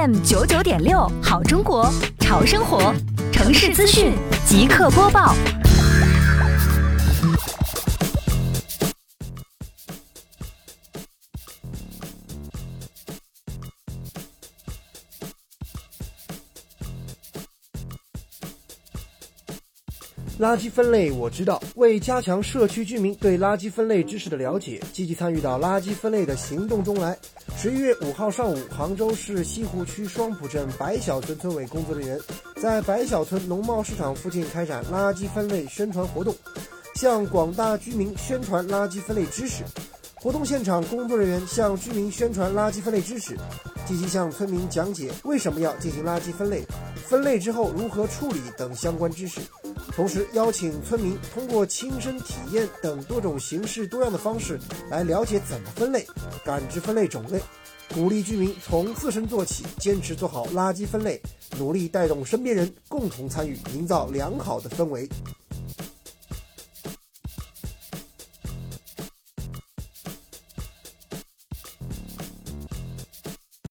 FM 九九点六，好中国，潮生活，城市资讯即刻播报。垃圾分类我知道，为加强社区居民对垃圾分类知识的了解，积极参与到垃圾分类的行动中来。十一月五号上午，杭州市西湖区双浦镇白小村村委工作人员在白小村农贸市场附近开展垃圾分类宣传活动，向广大居民宣传垃圾分类知识。活动现场，工作人员向居民宣传垃圾分类知识，积极向村民讲解为什么要进行垃圾分类，分类之后如何处理等相关知识。同时，邀请村民通过亲身体验等多种形式多样的方式来了解怎么分类，感知分类种类，鼓励居民从自身做起，坚持做好垃圾分类，努力带动身边人共同参与，营造良好的氛围。